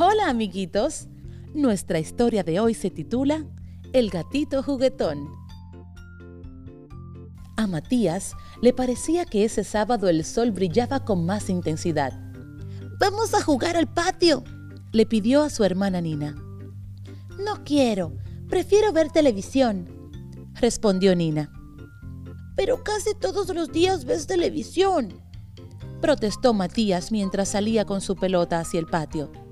Hola amiguitos, nuestra historia de hoy se titula El gatito juguetón. A Matías le parecía que ese sábado el sol brillaba con más intensidad. Vamos a jugar al patio, le pidió a su hermana Nina. No quiero, prefiero ver televisión, respondió Nina. Pero casi todos los días ves televisión, protestó Matías mientras salía con su pelota hacia el patio.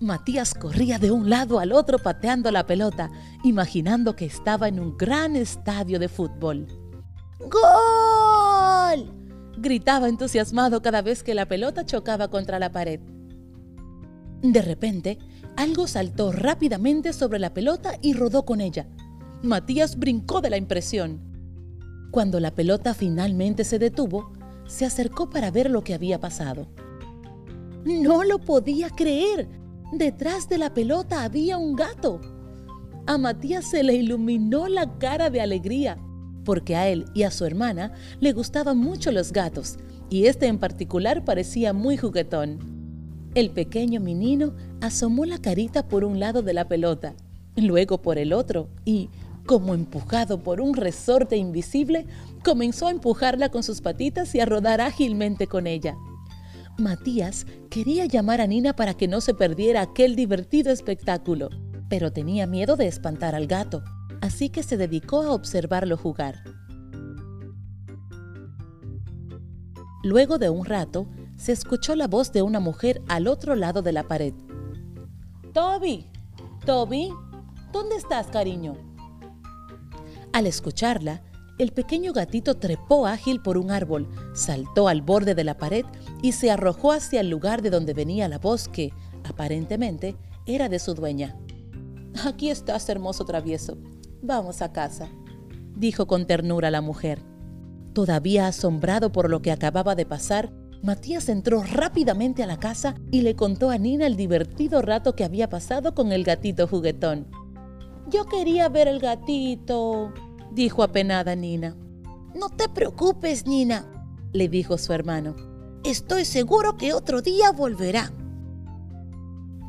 Matías corría de un lado al otro pateando la pelota, imaginando que estaba en un gran estadio de fútbol. ¡Gol! gritaba entusiasmado cada vez que la pelota chocaba contra la pared. De repente, algo saltó rápidamente sobre la pelota y rodó con ella. Matías brincó de la impresión. Cuando la pelota finalmente se detuvo, se acercó para ver lo que había pasado. No lo podía creer. Detrás de la pelota había un gato. A Matías se le iluminó la cara de alegría, porque a él y a su hermana le gustaban mucho los gatos, y este en particular parecía muy juguetón. El pequeño menino asomó la carita por un lado de la pelota, luego por el otro, y, como empujado por un resorte invisible, comenzó a empujarla con sus patitas y a rodar ágilmente con ella. Matías quería llamar a Nina para que no se perdiera aquel divertido espectáculo, pero tenía miedo de espantar al gato, así que se dedicó a observarlo jugar. Luego de un rato, se escuchó la voz de una mujer al otro lado de la pared. Toby, Toby, ¿dónde estás, cariño? Al escucharla, el pequeño gatito trepó ágil por un árbol, saltó al borde de la pared y se arrojó hacia el lugar de donde venía la voz que, aparentemente, era de su dueña. Aquí estás, hermoso travieso. Vamos a casa, dijo con ternura la mujer. Todavía asombrado por lo que acababa de pasar, Matías entró rápidamente a la casa y le contó a Nina el divertido rato que había pasado con el gatito juguetón. Yo quería ver el gatito, dijo apenada Nina. No te preocupes, Nina, le dijo su hermano. Estoy seguro que otro día volverá.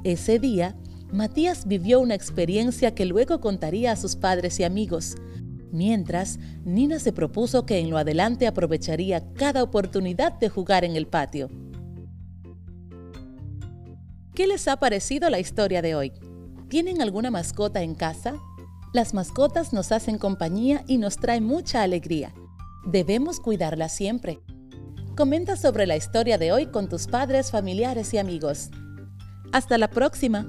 Ese día, Matías vivió una experiencia que luego contaría a sus padres y amigos. Mientras, Nina se propuso que en lo adelante aprovecharía cada oportunidad de jugar en el patio. ¿Qué les ha parecido la historia de hoy? ¿Tienen alguna mascota en casa? Las mascotas nos hacen compañía y nos traen mucha alegría. Debemos cuidarlas siempre. Comenta sobre la historia de hoy con tus padres, familiares y amigos. Hasta la próxima.